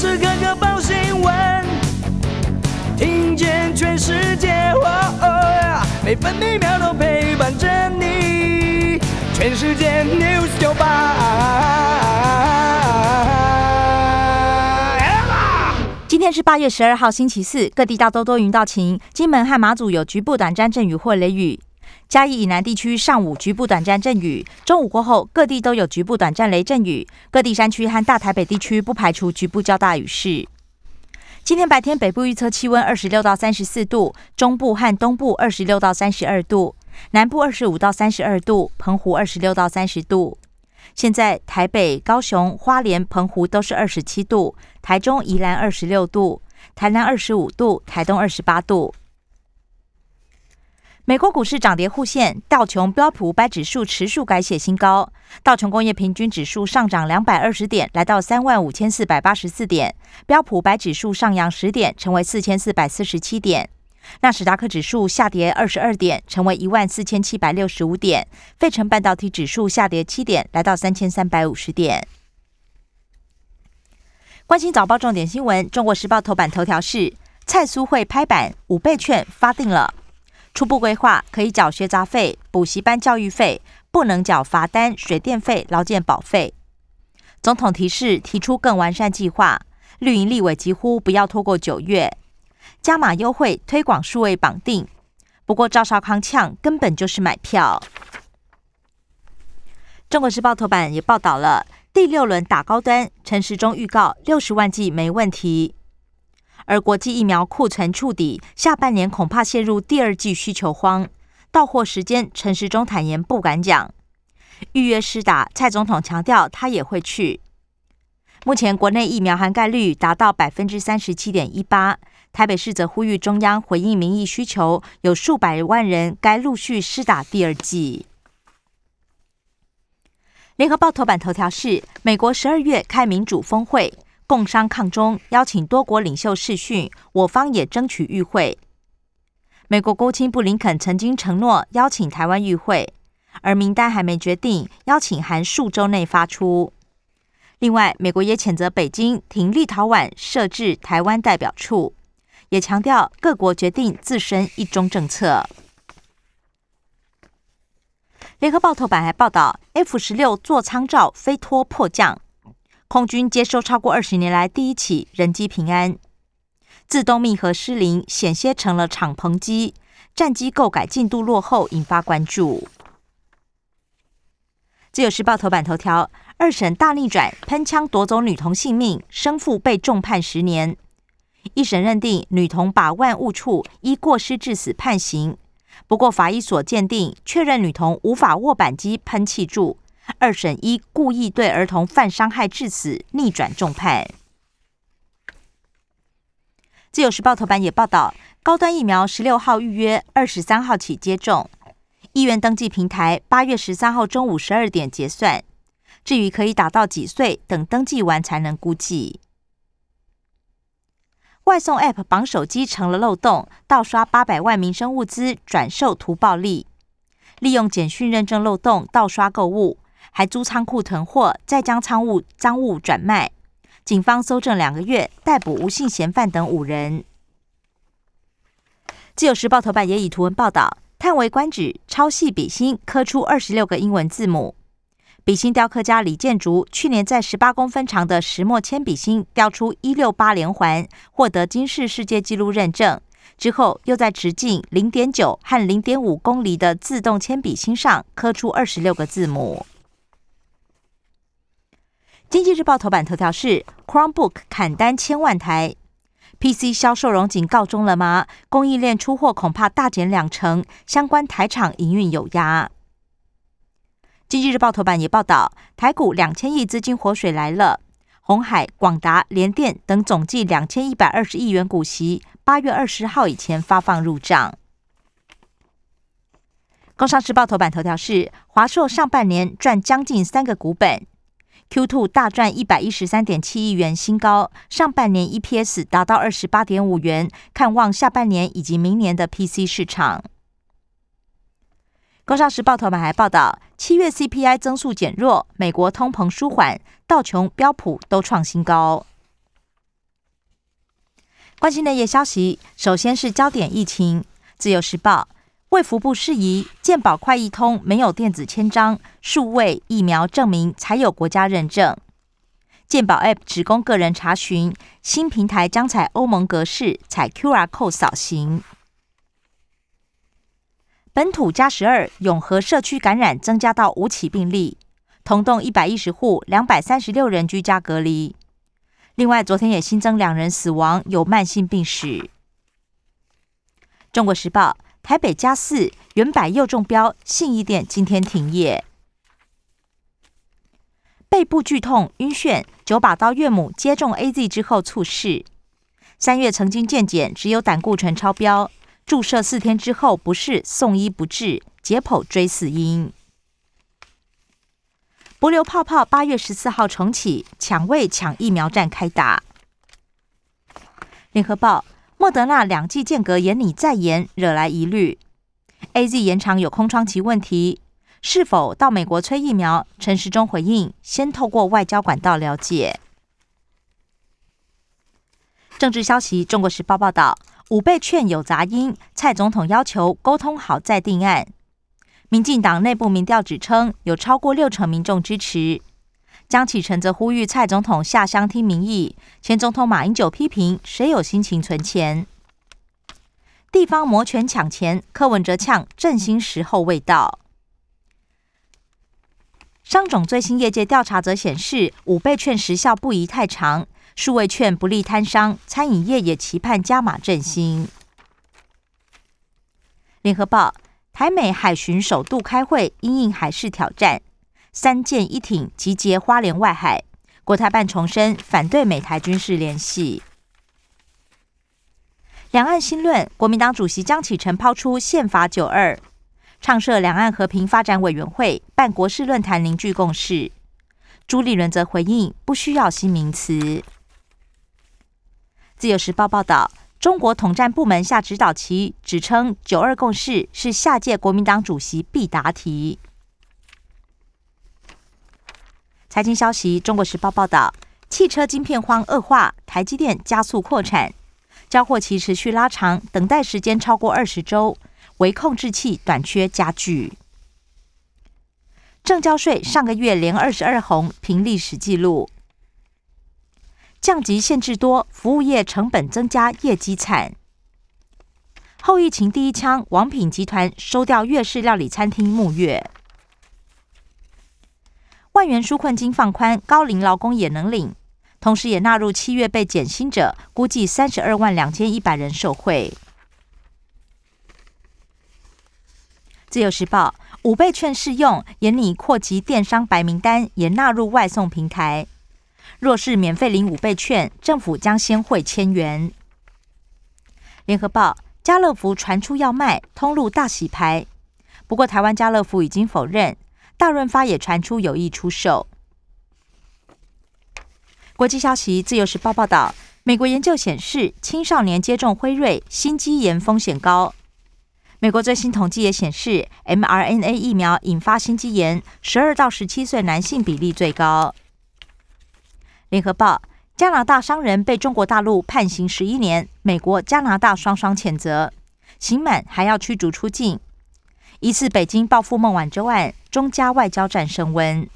时刻刻报新闻，听见全世界，每分每秒都陪伴着你。全世界 news 九八。今天是八月十二号，星期四，各地大多多云到晴，金门和马祖有局部短暂阵雨或雷雨。嘉义以南地区上午局部短暂阵雨，中午过后各地都有局部短暂雷阵雨。各地山区和大台北地区不排除局部较大雨势。今天白天北部预测气温二十六到三十四度，中部和东部二十六到三十二度，南部二十五到三十二度，澎湖二十六到三十度。现在台北、高雄、花莲、澎湖都是二十七度，台中、宜兰二十六度，台南二十五度，台东二十八度。美国股市涨跌互现，道琼标普五百指数持续改写新高。道琼工业平均指数上涨两百二十点，来到三万五千四百八十四点；标普五百指数上扬十点，成为四千四百四十七点。纳斯达克指数下跌二十二点，成为一万四千七百六十五点。费城半导体指数下跌七点，来到三千三百五十点。关心早报重点新闻，《中国时报》头版头条是蔡苏会拍板，五倍券发定了。初步规划可以缴学杂费、补习班教育费，不能缴罚单、水电费、劳健保费。总统提示提出更完善计划，绿营立委疾呼不要拖过九月，加码优惠推广数位绑定。不过赵少康呛根本就是买票。中国时报头版也报道了第六轮打高端，陈时中预告六十万剂没问题。而国际疫苗库存触底，下半年恐怕陷入第二季需求荒。到货时间，陈时中坦言不敢讲。预约施打，蔡总统强调他也会去。目前国内疫苗涵盖率达到百分之三十七点一八，台北市则呼吁中央回应民意需求，有数百万人该陆续施打第二剂。联合报头版头条是：美国十二月开民主峰会。共商抗中，邀请多国领袖视讯，我方也争取与会。美国国务卿布林肯曾经承诺邀请台湾与会，而名单还没决定，邀请函数周内发出。另外，美国也谴责北京停立陶宛设置台湾代表处，也强调各国决定自身一中政策。联合报头版还报道，F 十六座舱罩飞脱迫降。空军接收超过二十年来第一起人机平安，自动密合失灵，险些成了敞篷机。战机购改进度落后，引发关注。自由时报头版头条：二审大逆转，喷枪夺走女童性命，生父被重判十年。一审认定女童把万误触，依过失致死判刑。不过法医所鉴定确认女童无法握扳机喷气柱。二审一故意对儿童犯伤害致死，逆转重判。自由时报头版也报道，高端疫苗十六号预约，二十三号起接种。医院登记平台八月十三号中午十二点结算。至于可以打到几岁，等登记完才能估计。外送 App 绑手机成了漏洞，盗刷八百万民生物资，转售图暴利，利用简讯认证漏洞盗刷购物。还租仓库囤货，再将仓物赃物转卖。警方搜证两个月，逮捕无姓嫌犯等五人。自由时报头版也以图文报道，叹为观止，超细笔芯刻出二十六个英文字母。笔芯雕刻家李建竹去年在十八公分长的石墨铅笔芯雕出一六八连环，获得金氏世界纪录认证。之后又在直径零点九和零点五公里的自动铅笔芯上刻出二十六个字母。经济日报头版头条是 Chromebook 砍单千万台，PC 销售融景告终了吗？供应链出货恐怕大减两成，相关台厂营运有压。经济日报头版也报道，台股两千亿资金活水来了，红海、广达、联电等总计两千一百二十亿元股息，八月二十号以前发放入账。工商时报头版头条是华硕上半年赚将近三个股本。Q two 大赚一百一十三点七亿元新高，上半年 EPS 达到二十八点五元，看望下半年以及明年的 PC 市场。工商时报头版还报道，七月 CPI 增速减弱，美国通膨舒缓，道琼标普都创新高。关心的夜消息，首先是焦点疫情。自由时报，卫福部释疑，健保快易通没有电子签章，数位疫苗证明才有国家认证。健保 App 只供个人查询，新平台将采欧盟格式，采 QR Code 扫形。本土加十二，永和社区感染增加到五起病例，同栋一百一十户，两百三十六人居家隔离。另外，昨天也新增两人死亡，有慢性病史。中国时报：台北加四，原百又中标，信义店今天停业。背部剧痛、晕眩，九把刀岳母接种 A Z 之后猝逝。三月曾经健检，只有胆固醇超标，注射四天之后不适，送医不治，解剖追死因。博流泡泡八月十四号重启，抢位抢疫苗战开打。联合报：莫德纳两剂间隔延拟再延，惹来疑虑。A Z 延长有空窗期问题，是否到美国催疫苗？陈时中回应：先透过外交管道了解。政治消息：中国时报报道，五倍券有杂音，蔡总统要求沟通好再定案。民进党内部民调指称，有超过六成民众支持。江启臣则呼吁蔡总统下乡听民意。前总统马英九批评：谁有心情存钱？地方摩拳抢钱，柯文哲呛振兴时候未到。商总最新业界调查则显示，五倍券时效不宜太长，数位券不利摊商，餐饮业也期盼加码振兴。联合报。台美海巡首度开会，因应海事挑战，三舰一艇集结花莲外海。国台办重申反对美台军事联系。两岸新论，国民党主席江启臣抛出宪法九二，倡设两岸和平发展委员会，办国事论坛，凝聚共识。朱立伦则回应，不需要新名词。自由时报报道。中国统战部门下指导棋，指称“九二共识”是下届国民党主席必答题。财经消息：中国时报报道，汽车晶片荒恶化，台积电加速扩产，交货期持续拉长，等待时间超过二十周，微控制器短缺加剧。证交税上个月连二十二红，平历史纪录。降级限制多，服务业成本增加，业绩惨。后疫情第一枪，王品集团收掉粤式料理餐厅沐月。万元纾困金放宽，高龄劳工也能领，同时也纳入七月被减薪者，估计三十二万两千一百人受惠。自由时报五倍券适用，严拟扩及电商白名单，也纳入外送平台。若是免费领五倍券，政府将先汇千元。联合报：家乐福传出要卖，通路大洗牌。不过台湾家乐福已经否认。大润发也传出有意出售。国际消息：自由时报报道，美国研究显示，青少年接种辉瑞心肌炎风险高。美国最新统计也显示，mRNA 疫苗引发心肌炎，十二到十七岁男性比例最高。联合报：加拿大商人被中国大陆判刑十一年，美国、加拿大双双谴责，刑满还要驱逐出境。疑似北京报复孟晚舟案，中加外交战升温。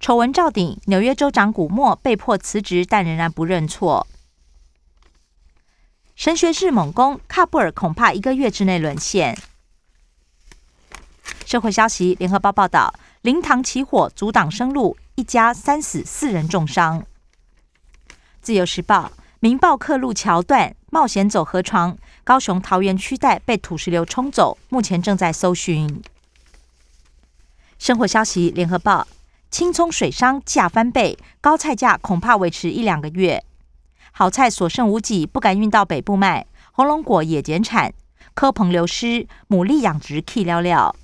丑闻照顶，纽约州长古默被迫辞职，但仍然不认错。神学士猛攻，喀布尔恐怕一个月之内沦陷。社会消息：联合报报道，灵堂起火，阻挡生路。一家三死，四人重伤。自由时报：民报客路桥段冒险走河床，高雄桃园区带被土石流冲走，目前正在搜寻。生活消息：联合报：青葱水商价翻倍，高菜价恐怕维持一两个月。好菜所剩无几，不敢运到北部卖。红龙果也减产，科棚流失，牡蛎养殖 K 寥寥。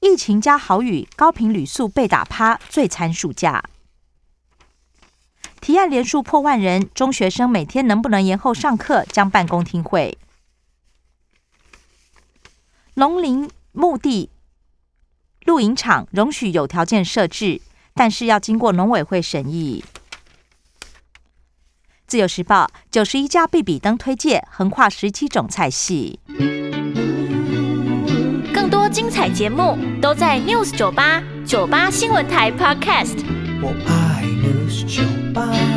疫情加豪雨，高频旅宿被打趴，最惨暑假。提案连数破万人，中学生每天能不能延后上课，将办公听会。农林牧地露营场容许有条件设置，但是要经过农委会审议。自由时报九十一家必比登推介，横跨十七种菜系。更多精彩节目都在 News 九八九八新闻台 Podcast。我爱 News 酒吧。